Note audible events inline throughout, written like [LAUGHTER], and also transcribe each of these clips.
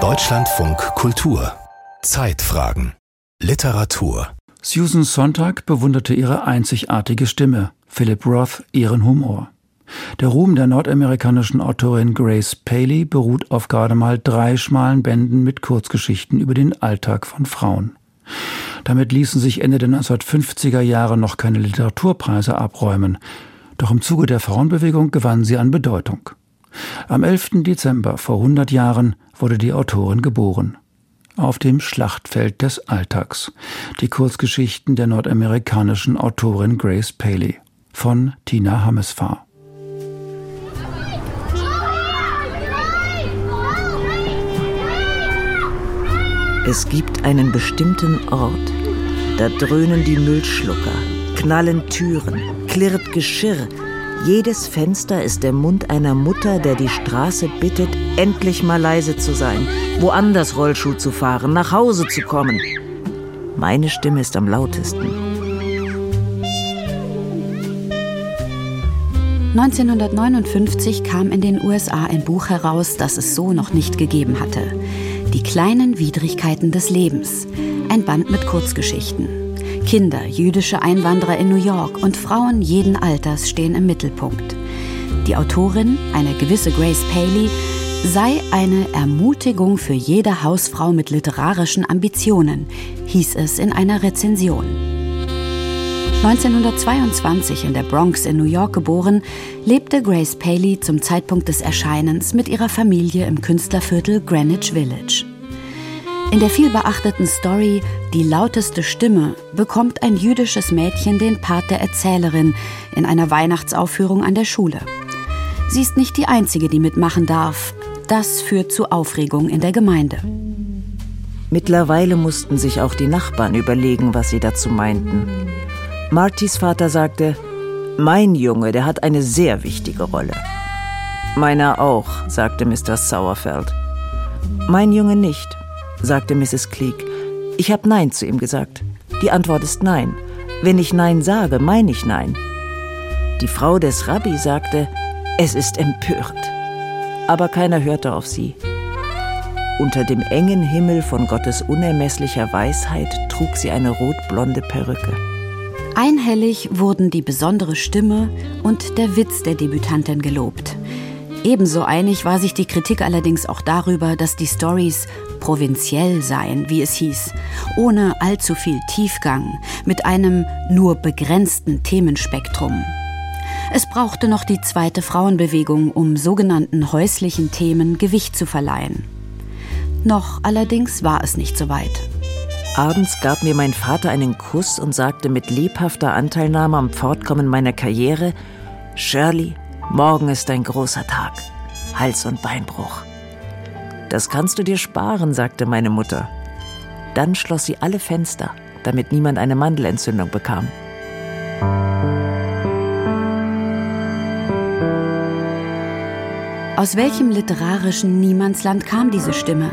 Deutschlandfunk Kultur Zeitfragen Literatur Susan Sontag bewunderte ihre einzigartige Stimme, Philip Roth ihren Humor. Der Ruhm der nordamerikanischen Autorin Grace Paley beruht auf gerade mal drei schmalen Bänden mit Kurzgeschichten über den Alltag von Frauen. Damit ließen sich Ende der 1950er Jahre noch keine Literaturpreise abräumen, doch im Zuge der Frauenbewegung gewann sie an Bedeutung. Am 11. Dezember vor 100 Jahren wurde die Autorin geboren. Auf dem Schlachtfeld des Alltags. Die Kurzgeschichten der nordamerikanischen Autorin Grace Paley von Tina Hammesfahr. Es gibt einen bestimmten Ort, da dröhnen die Müllschlucker, knallen Türen, klirrt Geschirr. Jedes Fenster ist der Mund einer Mutter, der die Straße bittet, endlich mal leise zu sein, woanders Rollschuh zu fahren, nach Hause zu kommen. Meine Stimme ist am lautesten. 1959 kam in den USA ein Buch heraus, das es so noch nicht gegeben hatte. Die kleinen Widrigkeiten des Lebens. Ein Band mit Kurzgeschichten. Kinder, jüdische Einwanderer in New York und Frauen jeden Alters stehen im Mittelpunkt. Die Autorin, eine gewisse Grace Paley, sei eine Ermutigung für jede Hausfrau mit literarischen Ambitionen, hieß es in einer Rezension. 1922 in der Bronx in New York geboren, lebte Grace Paley zum Zeitpunkt des Erscheinens mit ihrer Familie im Künstlerviertel Greenwich Village. In der vielbeachteten Story Die lauteste Stimme bekommt ein jüdisches Mädchen den Part der Erzählerin in einer Weihnachtsaufführung an der Schule. Sie ist nicht die einzige, die mitmachen darf. Das führt zu Aufregung in der Gemeinde. Mittlerweile mussten sich auch die Nachbarn überlegen, was sie dazu meinten. Martys Vater sagte, mein Junge, der hat eine sehr wichtige Rolle. Meiner auch, sagte Mr. Sauerfeld. Mein Junge nicht, sagte Mrs. Cleek. Ich habe Nein zu ihm gesagt. Die Antwort ist Nein. Wenn ich Nein sage, meine ich Nein. Die Frau des Rabbi sagte, es ist empört. Aber keiner hörte auf sie. Unter dem engen Himmel von Gottes unermesslicher Weisheit trug sie eine rotblonde Perücke. Einhellig wurden die besondere Stimme und der Witz der Debütantin gelobt. Ebenso einig war sich die Kritik allerdings auch darüber, dass die Stories provinziell seien, wie es hieß, ohne allzu viel Tiefgang, mit einem nur begrenzten Themenspektrum. Es brauchte noch die zweite Frauenbewegung, um sogenannten häuslichen Themen Gewicht zu verleihen. Noch allerdings war es nicht so weit. Abends gab mir mein Vater einen Kuss und sagte mit lebhafter Anteilnahme am Fortkommen meiner Karriere, Shirley, morgen ist ein großer Tag. Hals- und Beinbruch. Das kannst du dir sparen, sagte meine Mutter. Dann schloss sie alle Fenster, damit niemand eine Mandelentzündung bekam. Aus welchem literarischen Niemandsland kam diese Stimme?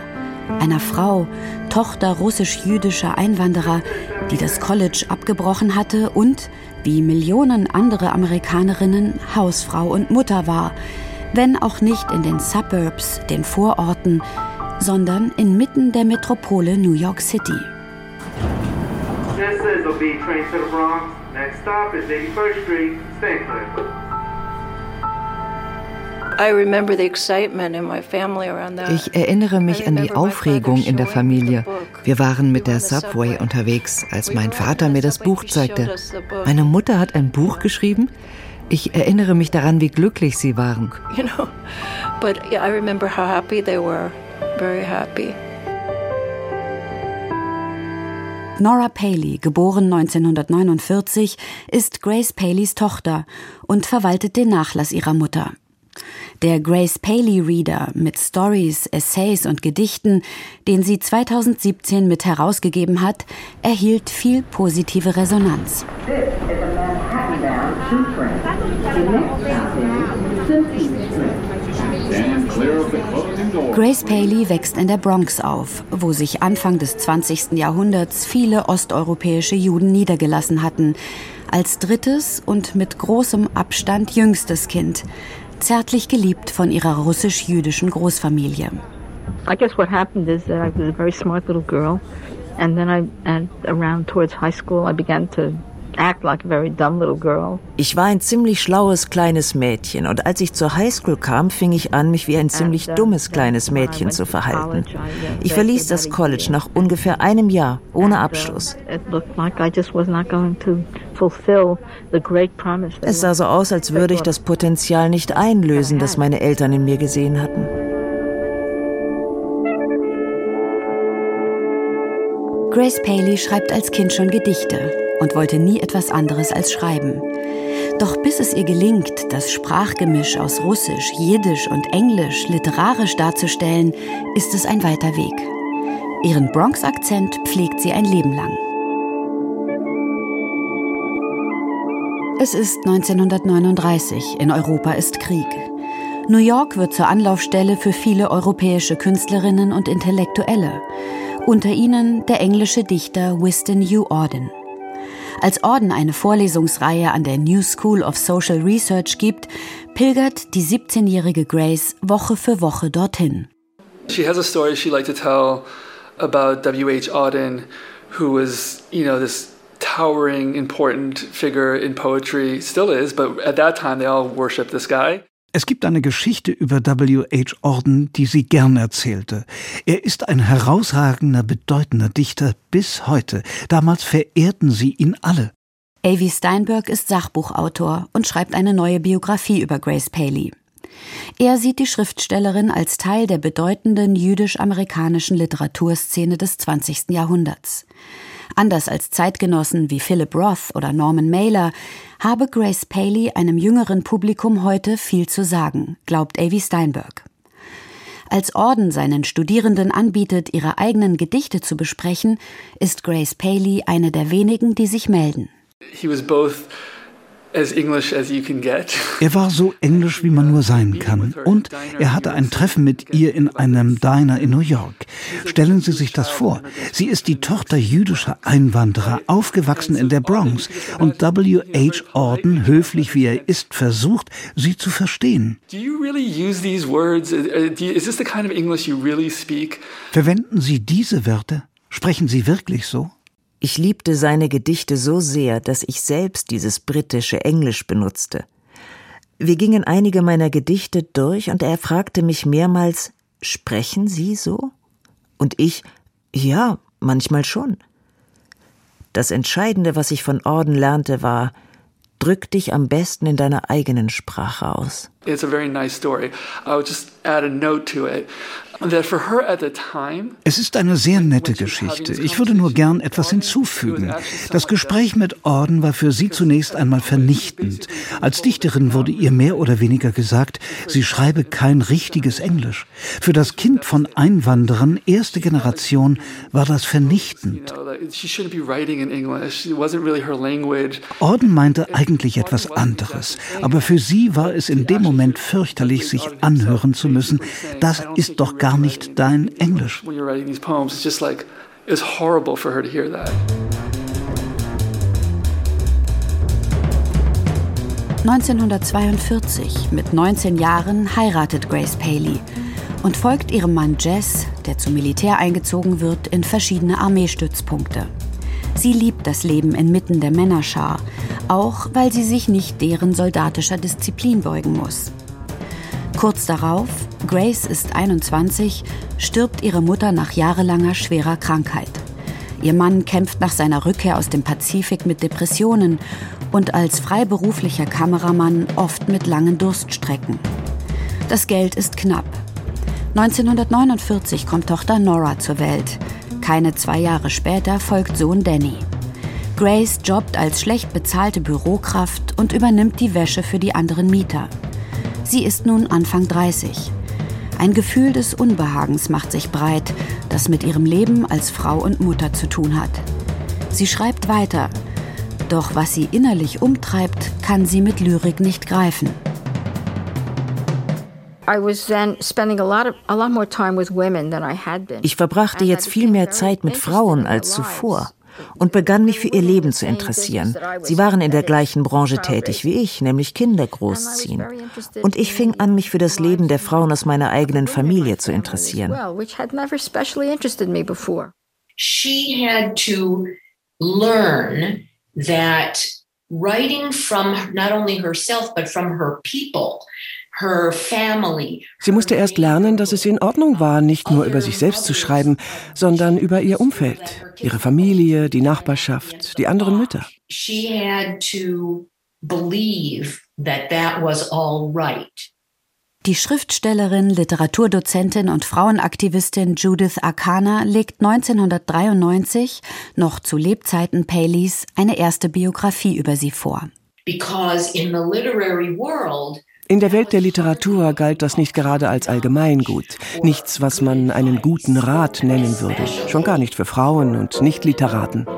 einer Frau, Tochter russisch-jüdischer Einwanderer, die das College abgebrochen hatte und, wie Millionen andere Amerikanerinnen, Hausfrau und Mutter war, wenn auch nicht in den Suburbs, den Vororten, sondern inmitten der Metropole New York City. This is the B train to the Bronx. Next stop is 81st Street. Stay clear. Ich erinnere mich an die Aufregung in der Familie. Wir waren mit der Subway unterwegs, als mein Vater mir das Buch zeigte. Meine Mutter hat ein Buch geschrieben? Ich erinnere mich daran, wie glücklich sie waren. Nora Paley, geboren 1949, ist Grace Paleys Tochter und verwaltet den Nachlass ihrer Mutter. Der Grace Paley Reader mit Stories, Essays und Gedichten, den sie 2017 mit herausgegeben hat, erhielt viel positive Resonanz. Grace Paley wächst in der Bronx auf, wo sich Anfang des 20. Jahrhunderts viele osteuropäische Juden niedergelassen hatten, als drittes und mit großem Abstand jüngstes Kind, zärtlich geliebt von ihrer russisch-jüdischen Großfamilie. I guess what happened is that I was a very smart little girl and then I and around towards high school I began to ich war ein ziemlich schlaues kleines Mädchen und als ich zur Highschool kam, fing ich an, mich wie ein ziemlich dummes kleines Mädchen zu verhalten. Ich verließ das College nach ungefähr einem Jahr ohne Abschluss. Es sah so aus, als würde ich das Potenzial nicht einlösen, das meine Eltern in mir gesehen hatten. Grace Paley schreibt als Kind schon Gedichte und wollte nie etwas anderes als schreiben. Doch bis es ihr gelingt, das Sprachgemisch aus Russisch, Jiddisch und Englisch literarisch darzustellen, ist es ein weiter Weg. Ihren Bronx-Akzent pflegt sie ein Leben lang. Es ist 1939, in Europa ist Krieg. New York wird zur Anlaufstelle für viele europäische Künstlerinnen und Intellektuelle, unter ihnen der englische Dichter Winston U. Auden. Als Orden eine Vorlesungsreihe an der New School of Social Research gibt, pilgert die 17-jährige Grace Woche für Woche dorthin. She has a story she liked to tell about W.H. Auden, who was, you know, this towering, important figure in poetry, still is, but at that time they all worshipped this guy. Es gibt eine Geschichte über W.H. Orden, die sie gern erzählte. Er ist ein herausragender, bedeutender Dichter bis heute. Damals verehrten sie ihn alle. Avi Steinberg ist Sachbuchautor und schreibt eine neue Biografie über Grace Paley. Er sieht die Schriftstellerin als Teil der bedeutenden jüdisch-amerikanischen Literaturszene des 20. Jahrhunderts. Anders als Zeitgenossen wie Philip Roth oder Norman Mailer habe Grace Paley einem jüngeren Publikum heute viel zu sagen, glaubt Avi Steinberg. Als Orden seinen Studierenden anbietet, ihre eigenen Gedichte zu besprechen, ist Grace Paley eine der wenigen, die sich melden. He was both er war so englisch, wie man nur sein kann. Und er hatte ein Treffen mit ihr in einem Diner in New York. Stellen Sie sich das vor. Sie ist die Tochter jüdischer Einwanderer, aufgewachsen in der Bronx. Und W.H. Orden, höflich wie er ist, versucht, sie zu verstehen. Verwenden Sie diese Wörter? Sprechen Sie wirklich so? Ich liebte seine Gedichte so sehr, dass ich selbst dieses britische Englisch benutzte. Wir gingen einige meiner Gedichte durch und er fragte mich mehrmals, sprechen Sie so? Und ich, ja, manchmal schon. Das Entscheidende, was ich von Orden lernte, war, drück dich am besten in deiner eigenen Sprache aus. It's a very nice story. I would just add a note to it. Es ist eine sehr nette Geschichte. Ich würde nur gern etwas hinzufügen. Das Gespräch mit Orden war für sie zunächst einmal vernichtend. Als Dichterin wurde ihr mehr oder weniger gesagt, sie schreibe kein richtiges Englisch. Für das Kind von Einwanderern erste Generation war das vernichtend. Orden meinte eigentlich etwas anderes, aber für sie war es in dem Moment fürchterlich, sich anhören zu müssen. Das ist doch gar gar nicht dein Englisch. 1942, mit 19 Jahren, heiratet Grace Paley und folgt ihrem Mann Jess, der zum Militär eingezogen wird, in verschiedene Armeestützpunkte. Sie liebt das Leben inmitten der Männerschar, auch weil sie sich nicht deren soldatischer Disziplin beugen muss. Kurz darauf, Grace ist 21, stirbt ihre Mutter nach jahrelanger schwerer Krankheit. Ihr Mann kämpft nach seiner Rückkehr aus dem Pazifik mit Depressionen und als freiberuflicher Kameramann oft mit langen Durststrecken. Das Geld ist knapp. 1949 kommt Tochter Nora zur Welt. Keine zwei Jahre später folgt Sohn Danny. Grace jobbt als schlecht bezahlte Bürokraft und übernimmt die Wäsche für die anderen Mieter. Sie ist nun Anfang 30. Ein Gefühl des Unbehagens macht sich breit, das mit ihrem Leben als Frau und Mutter zu tun hat. Sie schreibt weiter, doch was sie innerlich umtreibt, kann sie mit Lyrik nicht greifen. Ich verbrachte jetzt viel mehr Zeit mit Frauen als zuvor. und begann mich für ihr Leben zu interessieren. Sie waren in der gleichen Branche tätig wie ich, nämlich Kinder großziehen. Und ich fing an, mich für das Leben der Frauen aus meiner eigenen Familie zu interessieren. She had to learn that writing from not only herself but from her people Sie musste erst lernen, dass es in Ordnung war, nicht nur über sich selbst zu schreiben, sondern über ihr Umfeld, ihre Familie, die Nachbarschaft, die anderen Mütter. Die Schriftstellerin, Literaturdozentin und Frauenaktivistin Judith Arcana legt 1993, noch zu Lebzeiten Paleys, eine erste Biografie über sie vor. Because in the literary world, in der Welt der Literatur galt das nicht gerade als Allgemeingut, nichts, was man einen guten Rat nennen würde, schon gar nicht für Frauen und Nicht-Literaten. [LAUGHS]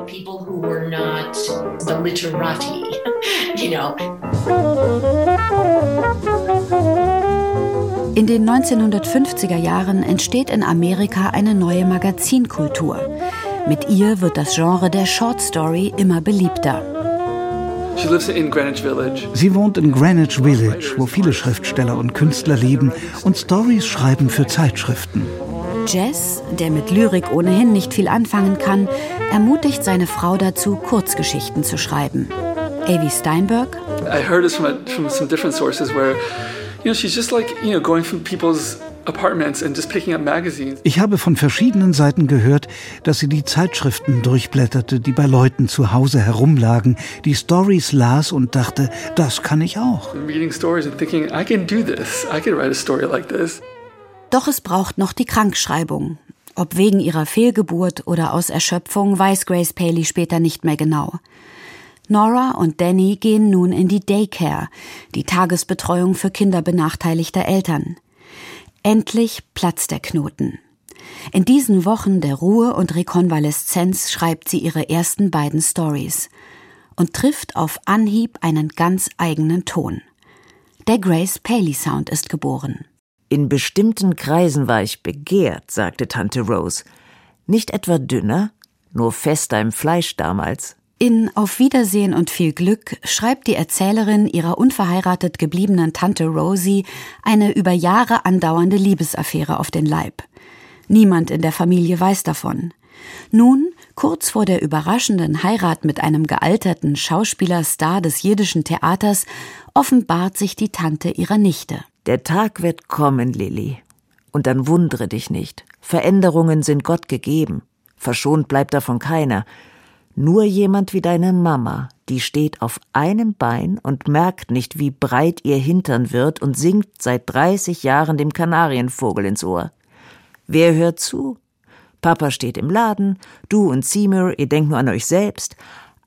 In den 1950er Jahren entsteht in Amerika eine neue Magazinkultur. Mit ihr wird das Genre der Short Story immer beliebter. Sie wohnt in Greenwich Village, wo viele Schriftsteller und Künstler leben und Stories schreiben für Zeitschriften. Jess, der mit Lyrik ohnehin nicht viel anfangen kann, ermutigt seine Frau dazu, Kurzgeschichten zu schreiben. Avi Steinberg. I heard this from, a, from some different sources where, you know, she's just like, you know, going from people's ich habe von verschiedenen Seiten gehört, dass sie die Zeitschriften durchblätterte, die bei Leuten zu Hause herumlagen, die Stories las und dachte, das kann ich auch. Doch es braucht noch die Krankschreibung. Ob wegen ihrer Fehlgeburt oder aus Erschöpfung, weiß Grace Paley später nicht mehr genau. Nora und Danny gehen nun in die Daycare, die Tagesbetreuung für Kinder benachteiligter Eltern. Endlich platzt der Knoten. In diesen Wochen der Ruhe und Rekonvaleszenz schreibt sie ihre ersten beiden Stories und trifft auf Anhieb einen ganz eigenen Ton. Der Grace Paley Sound ist geboren. In bestimmten Kreisen war ich begehrt, sagte Tante Rose. Nicht etwa dünner, nur fester im Fleisch damals. In Auf Wiedersehen und viel Glück schreibt die Erzählerin ihrer unverheiratet gebliebenen Tante Rosie eine über Jahre andauernde Liebesaffäre auf den Leib. Niemand in der Familie weiß davon. Nun, kurz vor der überraschenden Heirat mit einem gealterten Schauspielerstar des jiddischen Theaters, offenbart sich die Tante ihrer Nichte. Der Tag wird kommen, Lilly. Und dann wundere dich nicht. Veränderungen sind Gott gegeben. Verschont bleibt davon keiner. Nur jemand wie deine Mama, die steht auf einem Bein und merkt nicht, wie breit ihr Hintern wird und singt seit 30 Jahren dem Kanarienvogel ins Ohr. Wer hört zu? Papa steht im Laden, du und Seymour, ihr denkt nur an euch selbst.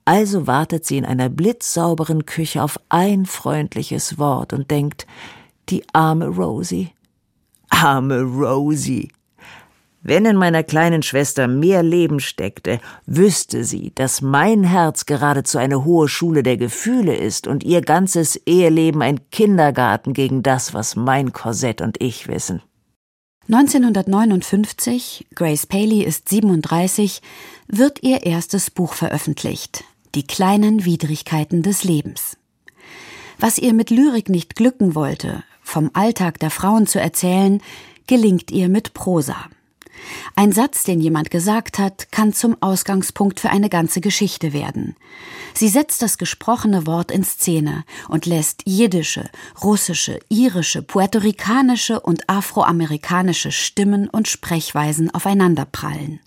Also wartet sie in einer blitzsauberen Küche auf ein freundliches Wort und denkt, die arme Rosie. Arme Rosie. Wenn in meiner kleinen Schwester mehr Leben steckte, wüsste sie, dass mein Herz geradezu eine hohe Schule der Gefühle ist und ihr ganzes Eheleben ein Kindergarten gegen das, was mein Korsett und ich wissen. 1959, Grace Paley ist 37, wird ihr erstes Buch veröffentlicht, Die kleinen Widrigkeiten des Lebens. Was ihr mit Lyrik nicht glücken wollte, vom Alltag der Frauen zu erzählen, gelingt ihr mit Prosa. Ein Satz, den jemand gesagt hat, kann zum Ausgangspunkt für eine ganze Geschichte werden. Sie setzt das gesprochene Wort in Szene und lässt jiddische, russische, irische, puerto-ricanische und afroamerikanische Stimmen und Sprechweisen aufeinanderprallen.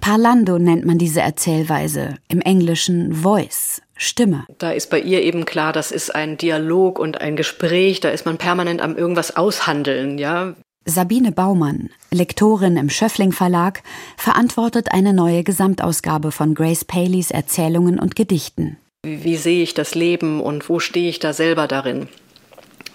Parlando nennt man diese Erzählweise, im Englischen Voice, Stimme. Da ist bei ihr eben klar, das ist ein Dialog und ein Gespräch, da ist man permanent am irgendwas aushandeln, ja. Sabine Baumann, Lektorin im Schöffling Verlag, verantwortet eine neue Gesamtausgabe von Grace Paleys Erzählungen und Gedichten. Wie, sehe ich das Leben und wo stehe ich da selber darin?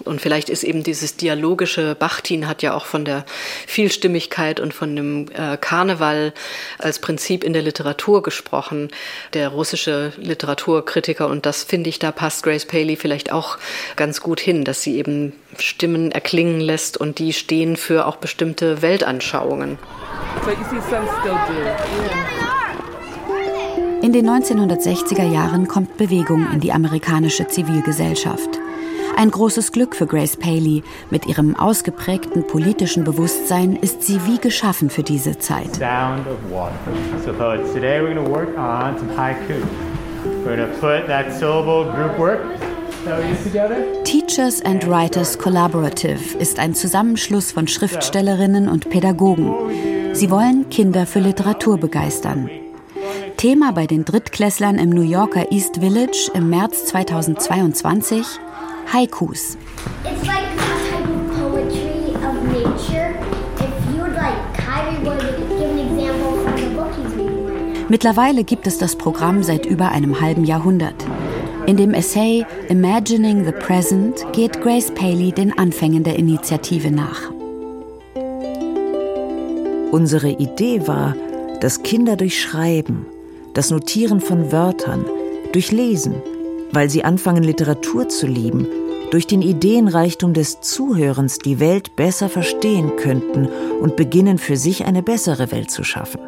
Und vielleicht ist eben dieses dialogische, Bachtin hat ja auch von der Vielstimmigkeit und von dem äh, Karneval als Prinzip in der Literatur gesprochen, der russische Literaturkritiker. Und das finde ich, da passt Grace Paley vielleicht auch ganz gut hin, dass sie eben Stimmen erklingen lässt und die stehen für auch bestimmte Weltanschauungen. In den 1960er Jahren kommt Bewegung in die amerikanische Zivilgesellschaft. Ein großes Glück für Grace Paley. Mit ihrem ausgeprägten politischen Bewusstsein ist sie wie geschaffen für diese Zeit. Sound of water. So today we're going to work on some haiku. We're going to put that syllable group work Teachers and Writers Collaborative ist ein Zusammenschluss von Schriftstellerinnen und Pädagogen. Sie wollen Kinder für Literatur begeistern. Thema bei den Drittklässlern im New Yorker East Village im März 2022 Haikus. Mittlerweile gibt es das Programm seit über einem halben Jahrhundert. In dem Essay Imagining the Present geht Grace Paley den Anfängen der Initiative nach. Unsere Idee war, dass Kinder durch Schreiben, das Notieren von Wörtern, durch Lesen, weil sie anfangen Literatur zu lieben, durch den Ideenreichtum des Zuhörens die Welt besser verstehen könnten und beginnen für sich eine bessere Welt zu schaffen.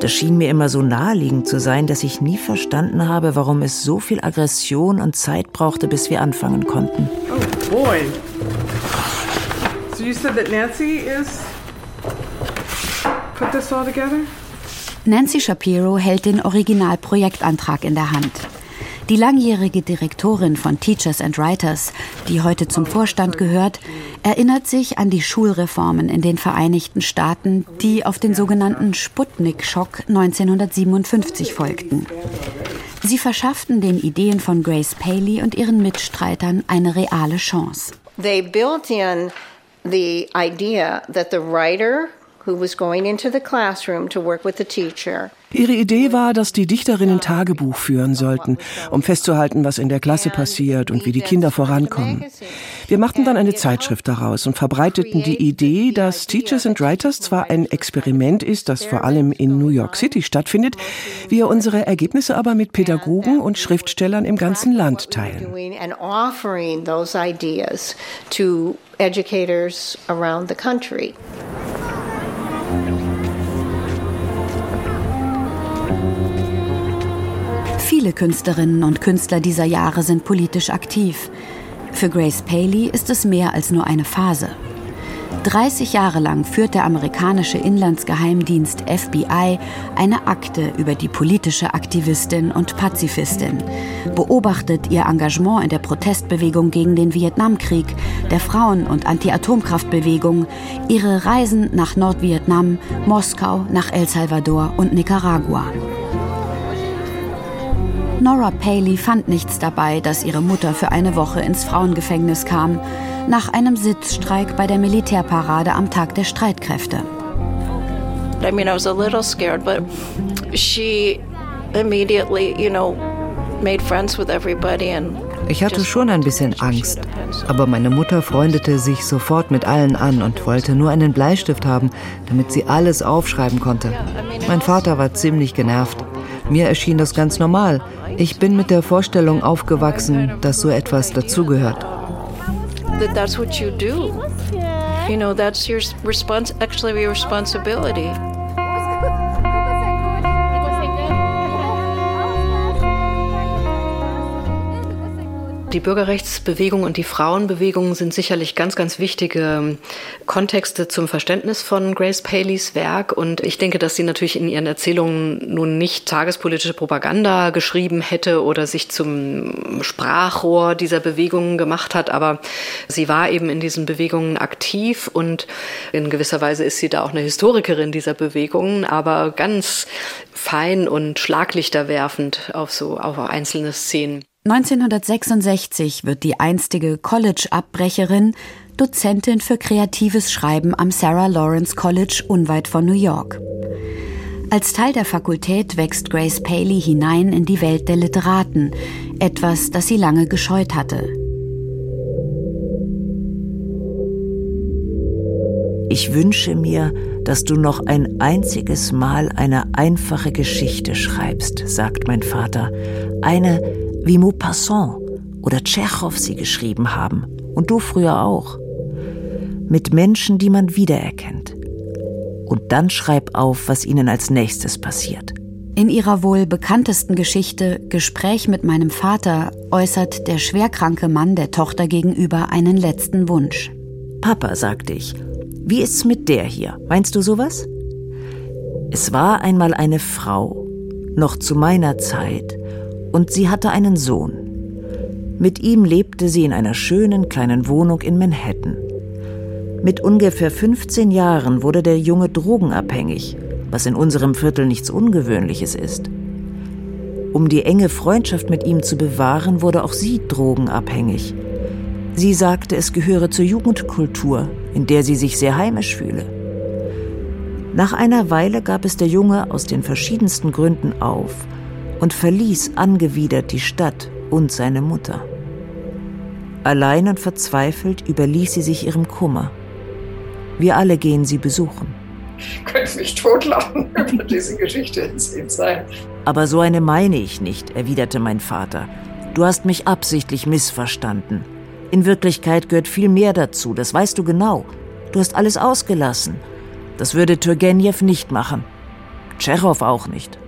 Das schien mir immer so naheliegend zu sein, dass ich nie verstanden habe, warum es so viel Aggression und Zeit brauchte, bis wir anfangen konnten. Oh boy. So you said that Nancy is put this all together? Nancy Shapiro hält den Originalprojektantrag in der Hand. Die langjährige Direktorin von Teachers and Writers, die heute zum Vorstand gehört, erinnert sich an die Schulreformen in den Vereinigten Staaten, die auf den sogenannten Sputnik-Schock 1957 folgten. Sie verschafften den Ideen von Grace Paley und ihren Mitstreitern eine reale Chance. They built in the idea that the writer who was going into the classroom to work with the teacher Ihre Idee war, dass die Dichterinnen Tagebuch führen sollten, um festzuhalten, was in der Klasse passiert und wie die Kinder vorankommen. Wir machten dann eine Zeitschrift daraus und verbreiteten die Idee, dass Teachers and Writers zwar ein Experiment ist, das vor allem in New York City stattfindet, wir unsere Ergebnisse aber mit Pädagogen und Schriftstellern im ganzen Land teilen. educators around the country. Viele Künstlerinnen und Künstler dieser Jahre sind politisch aktiv. Für Grace Paley ist es mehr als nur eine Phase. 30 Jahre lang führt der amerikanische Inlandsgeheimdienst FBI eine Akte über die politische Aktivistin und Pazifistin, beobachtet ihr Engagement in der Protestbewegung gegen den Vietnamkrieg, der Frauen- und Anti-Atomkraftbewegung, ihre Reisen nach Nordvietnam, Moskau, nach El Salvador und Nicaragua. Nora Paley fand nichts dabei, dass ihre Mutter für eine Woche ins Frauengefängnis kam, nach einem Sitzstreik bei der Militärparade am Tag der Streitkräfte. I mean, I was a little scared, but she immediately, you know, made friends with everybody and ich hatte schon ein bisschen Angst, aber meine Mutter freundete sich sofort mit allen an und wollte nur einen Bleistift haben, damit sie alles aufschreiben konnte. Mein Vater war ziemlich genervt. Mir erschien das ganz normal. Ich bin mit der Vorstellung aufgewachsen, dass so etwas dazugehört. That's what you do. You know, that's your response, actually your responsibility. Die Bürgerrechtsbewegung und die Frauenbewegung sind sicherlich ganz, ganz wichtige ähm, Kontexte zum Verständnis von Grace Paleys Werk. Und ich denke, dass sie natürlich in ihren Erzählungen nun nicht tagespolitische Propaganda geschrieben hätte oder sich zum Sprachrohr dieser Bewegungen gemacht hat. Aber sie war eben in diesen Bewegungen aktiv und in gewisser Weise ist sie da auch eine Historikerin dieser Bewegungen, aber ganz fein und schlaglichterwerfend auf so auf einzelne Szenen. 1966 wird die einstige College-Abbrecherin Dozentin für kreatives Schreiben am Sarah Lawrence College unweit von New York. Als Teil der Fakultät wächst Grace Paley hinein in die Welt der Literaten, etwas, das sie lange gescheut hatte. Ich wünsche mir, dass du noch ein einziges Mal eine einfache Geschichte schreibst, sagt mein Vater. Eine, wie Maupassant oder Tschechow sie geschrieben haben und du früher auch. Mit Menschen, die man wiedererkennt. Und dann schreib auf, was ihnen als nächstes passiert. In ihrer wohl bekanntesten Geschichte Gespräch mit meinem Vater äußert der schwerkranke Mann der Tochter gegenüber einen letzten Wunsch. Papa, sagte ich, wie ist's mit der hier? Meinst du sowas? Es war einmal eine Frau, noch zu meiner Zeit, und sie hatte einen Sohn. Mit ihm lebte sie in einer schönen kleinen Wohnung in Manhattan. Mit ungefähr 15 Jahren wurde der Junge drogenabhängig, was in unserem Viertel nichts Ungewöhnliches ist. Um die enge Freundschaft mit ihm zu bewahren, wurde auch sie drogenabhängig. Sie sagte, es gehöre zur Jugendkultur, in der sie sich sehr heimisch fühle. Nach einer Weile gab es der Junge aus den verschiedensten Gründen auf und verließ angewidert die Stadt und seine Mutter. Allein und verzweifelt überließ sie sich ihrem Kummer. Wir alle gehen sie besuchen. Ich könnte mich totlachen [LAUGHS] über diese Geschichte in sein. Aber so eine meine ich nicht, erwiderte mein Vater. Du hast mich absichtlich missverstanden. In Wirklichkeit gehört viel mehr dazu, das weißt du genau. Du hast alles ausgelassen. Das würde Turgenev nicht machen. Tschechow auch nicht.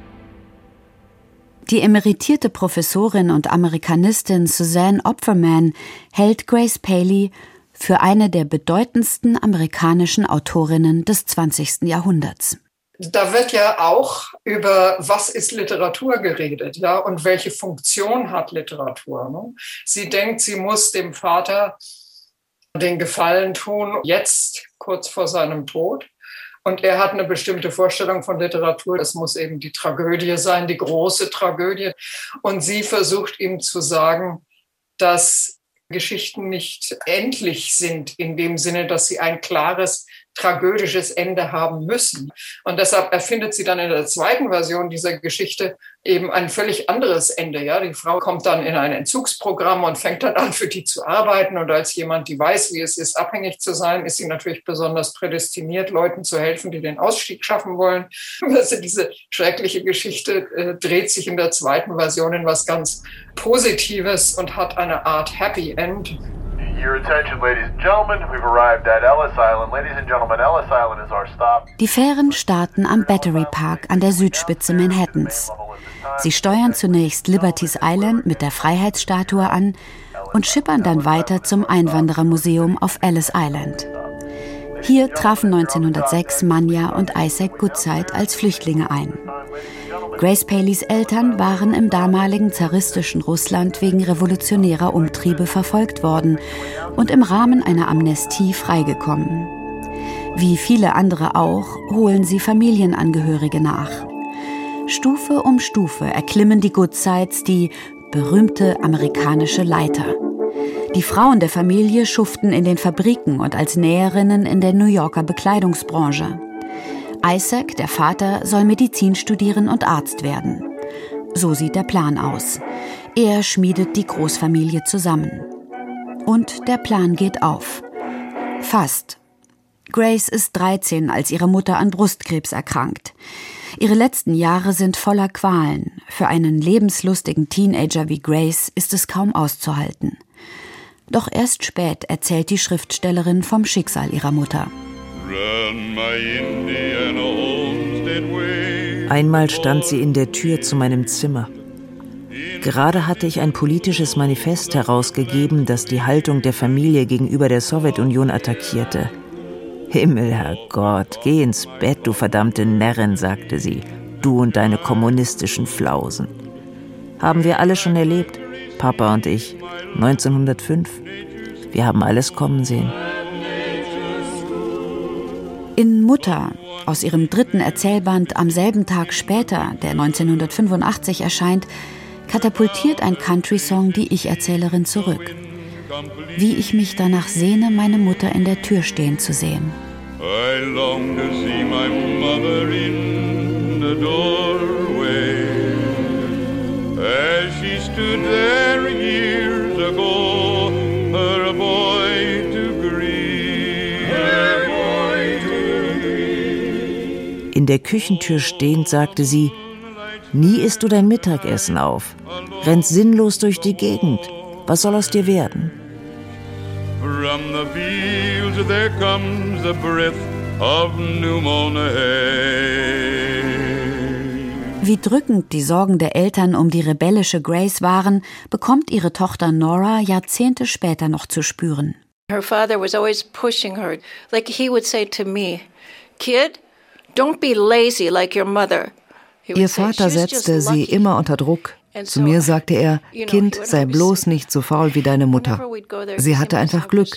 Die emeritierte Professorin und Amerikanistin Suzanne Opferman hält Grace Paley für eine der bedeutendsten amerikanischen Autorinnen des 20. Jahrhunderts. Da wird ja auch über was ist Literatur geredet, ja, und welche Funktion hat Literatur. Ne? Sie denkt, sie muss dem Vater den Gefallen tun, jetzt kurz vor seinem Tod. Und er hat eine bestimmte Vorstellung von Literatur. Es muss eben die Tragödie sein, die große Tragödie. Und sie versucht ihm zu sagen, dass Geschichten nicht endlich sind, in dem Sinne, dass sie ein klares tragödisches Ende haben müssen. Und deshalb erfindet sie dann in der zweiten Version dieser Geschichte eben ein völlig anderes Ende. Ja, die Frau kommt dann in ein Entzugsprogramm und fängt dann an, für die zu arbeiten. Und als jemand, die weiß, wie es ist, abhängig zu sein, ist sie natürlich besonders prädestiniert, Leuten zu helfen, die den Ausstieg schaffen wollen. [LAUGHS] Also diese schreckliche Geschichte äh, dreht sich in der zweiten Version in was ganz Positives und hat eine Art Happy End. Die Fähren starten am Battery Park an der Südspitze Manhattans. Sie steuern zunächst Liberties Island mit der Freiheitsstatue an und schippern dann weiter zum Einwanderermuseum auf Ellis Island. Hier trafen 1906 Manja und Isaac Goodside als Flüchtlinge ein. Grace Paleys Eltern waren im damaligen zaristischen Russland wegen revolutionärer Umtriebe verfolgt worden und im Rahmen einer Amnestie freigekommen. Wie viele andere auch, holen sie Familienangehörige nach. Stufe um Stufe erklimmen die Goodsides die berühmte amerikanische Leiter. Die Frauen der Familie schuften in den Fabriken und als Näherinnen in der New Yorker Bekleidungsbranche. Isaac, der Vater, soll Medizin studieren und Arzt werden. So sieht der Plan aus. Er schmiedet die Großfamilie zusammen. Und der Plan geht auf. Fast. Grace ist 13, als ihre Mutter an Brustkrebs erkrankt. Ihre letzten Jahre sind voller Qualen. Für einen lebenslustigen Teenager wie Grace ist es kaum auszuhalten. Doch erst spät erzählt die Schriftstellerin vom Schicksal ihrer Mutter. Einmal stand sie in der Tür zu meinem Zimmer. Gerade hatte ich ein politisches Manifest herausgegeben, das die Haltung der Familie gegenüber der Sowjetunion attackierte. Himmel, Herrgott, geh ins Bett, du verdammte Närrin, sagte sie, du und deine kommunistischen Flausen. Haben wir alle schon erlebt, Papa und ich, 1905. Wir haben alles kommen sehen. In Mutter, aus ihrem dritten Erzählband am selben Tag später, der 1985 erscheint, katapultiert ein Country-Song die Ich-Erzählerin zurück. Wie ich mich danach sehne, meine Mutter in der Tür stehen zu sehen. I long to see my mother in der Küchentür stehend sagte sie, Nie isst du dein Mittagessen auf, rennst sinnlos durch die Gegend. Was soll aus dir werden? From the fields there comes the breath of new Wie drückend die Sorgen der Eltern um die rebellische Grace waren, bekommt ihre Tochter Nora Jahrzehnte später noch zu spüren. Her father was always pushing her. Like he would say to me, Kid, Ihr Vater setzte sie immer unter Druck. Zu mir sagte er, Kind, sei bloß nicht so faul wie deine Mutter. Sie hatte einfach Glück.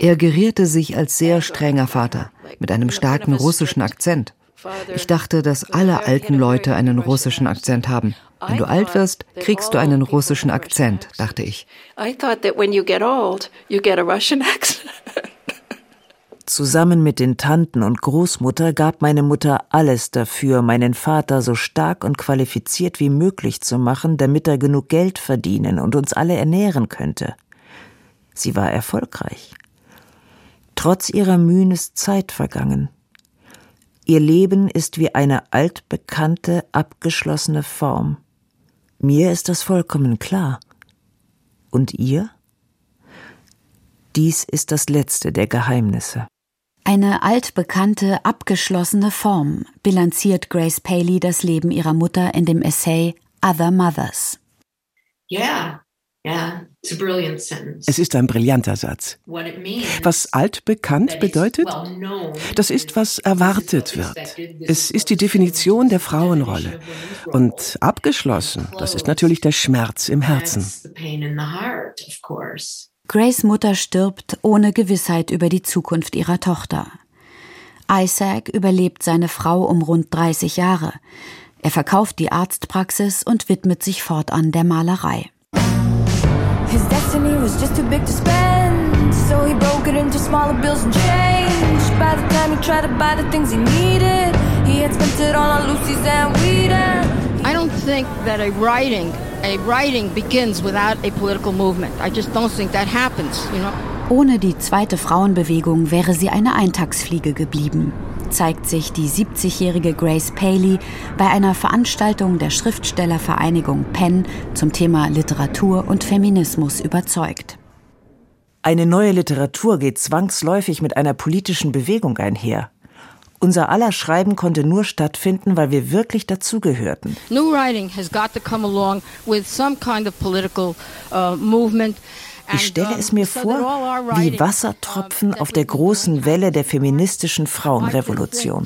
Er gerierte sich als sehr strenger Vater, mit einem starken russischen Akzent. Ich dachte, dass alle alten Leute einen russischen Akzent haben. Wenn du alt wirst, kriegst du einen russischen Akzent, dachte ich. Zusammen mit den Tanten und Großmutter gab meine Mutter alles dafür, meinen Vater so stark und qualifiziert wie möglich zu machen, damit er genug Geld verdienen und uns alle ernähren könnte. Sie war erfolgreich. Trotz ihrer Mühen ist Zeit vergangen. Ihr Leben ist wie eine altbekannte, abgeschlossene Form. Mir ist das vollkommen klar. Und ihr? Dies ist das letzte der Geheimnisse. Eine altbekannte, abgeschlossene Form bilanziert Grace Paley das Leben ihrer Mutter in dem Essay Other Mothers. Yeah, es ist ein brillanter Satz. Was altbekannt bedeutet, das ist, was erwartet wird. Es ist die Definition der Frauenrolle. Und abgeschlossen, das ist natürlich der Schmerz im Herzen. Grace Mutter stirbt ohne Gewissheit über die Zukunft ihrer Tochter. Isaac überlebt seine Frau um rund 30 Jahre. Er verkauft die Arztpraxis und widmet sich fortan der Malerei. His destiny was just too big to spend, so he broke it into smaller bills and change. By the time he tried to buy the things he needed, he had spent it all on Lucy's and Whedon. I don't think that a writing, a writing begins without a political movement. I just don't think that happens, you know. Ohne die zweite Frauenbewegung wäre sie eine Eintagsfliege geblieben zeigt sich die 70-jährige Grace Paley bei einer Veranstaltung der Schriftstellervereinigung Penn zum Thema Literatur und Feminismus überzeugt. Eine neue Literatur geht zwangsläufig mit einer politischen Bewegung einher. Unser aller Schreiben konnte nur stattfinden, weil wir wirklich dazugehörten. New writing has got to come along with some kind of political uh, movement. Ich stelle es mir vor wie Wassertropfen auf der großen Welle der feministischen Frauenrevolution.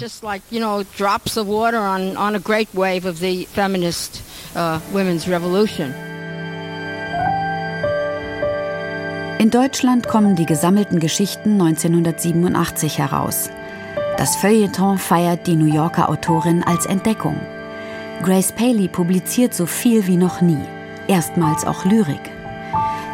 In Deutschland kommen die gesammelten Geschichten 1987 heraus. Das Feuilleton feiert die New Yorker Autorin als Entdeckung. Grace Paley publiziert so viel wie noch nie, erstmals auch Lyrik.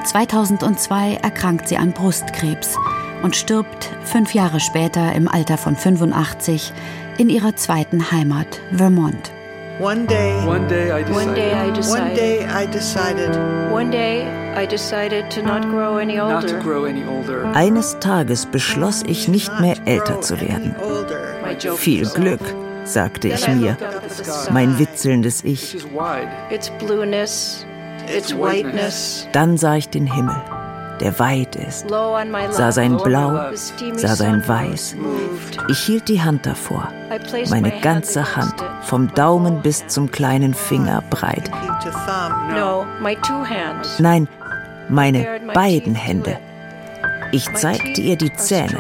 2002 erkrankt sie an Brustkrebs und stirbt fünf Jahre später im Alter von 85 in ihrer zweiten Heimat Vermont. One day, one day I decided. One day I decided. One day I decided. One day I decided to not grow any older. Not to grow any older. Eines Tages beschloss ich nicht mehr älter zu werden. Viel Glück, sagte ich mir, mein witzelndes Ich. Its blueness, dann sah ich den Himmel, der weit ist, sah sein Blau, sah sein Weiß. Ich hielt die Hand davor, meine ganze Hand, vom Daumen bis zum kleinen Finger breit. Nein, meine beiden Hände. Ich zeigte ihr die Zähne.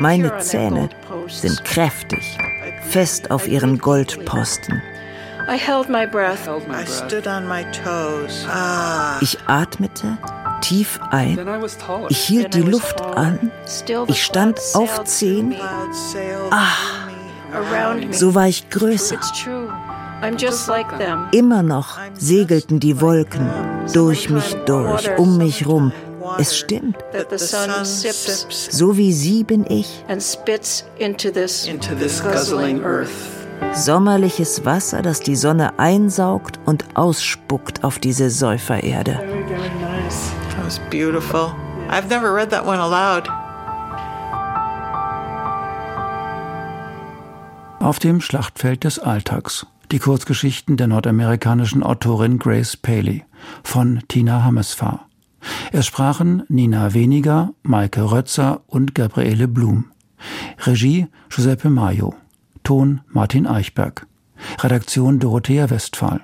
Meine Zähne sind kräftig, fest auf ihren Goldposten. I held my breath. I stood on my toes. Ah. Ich atmete tief ein. Ich hielt die Luft an. Ich stand auf Zehen. Ach, so war ich größer. Immer noch segelten die Wolken durch mich durch, um mich rum. Es stimmt. So wie sie bin ich. Sommerliches Wasser, das die Sonne einsaugt und ausspuckt auf diese Säufererde. That was beautiful. I've never read that one aloud. Auf dem Schlachtfeld des Alltags. Die Kurzgeschichten der nordamerikanischen Autorin Grace Paley von Tina Hammesfahr. Es sprachen Nina Weniger, Maike Rötzer und Gabriele Blum. Regie Giuseppe Maio. Ton Martin Eichberg. Redaktion Dorothea Westphal.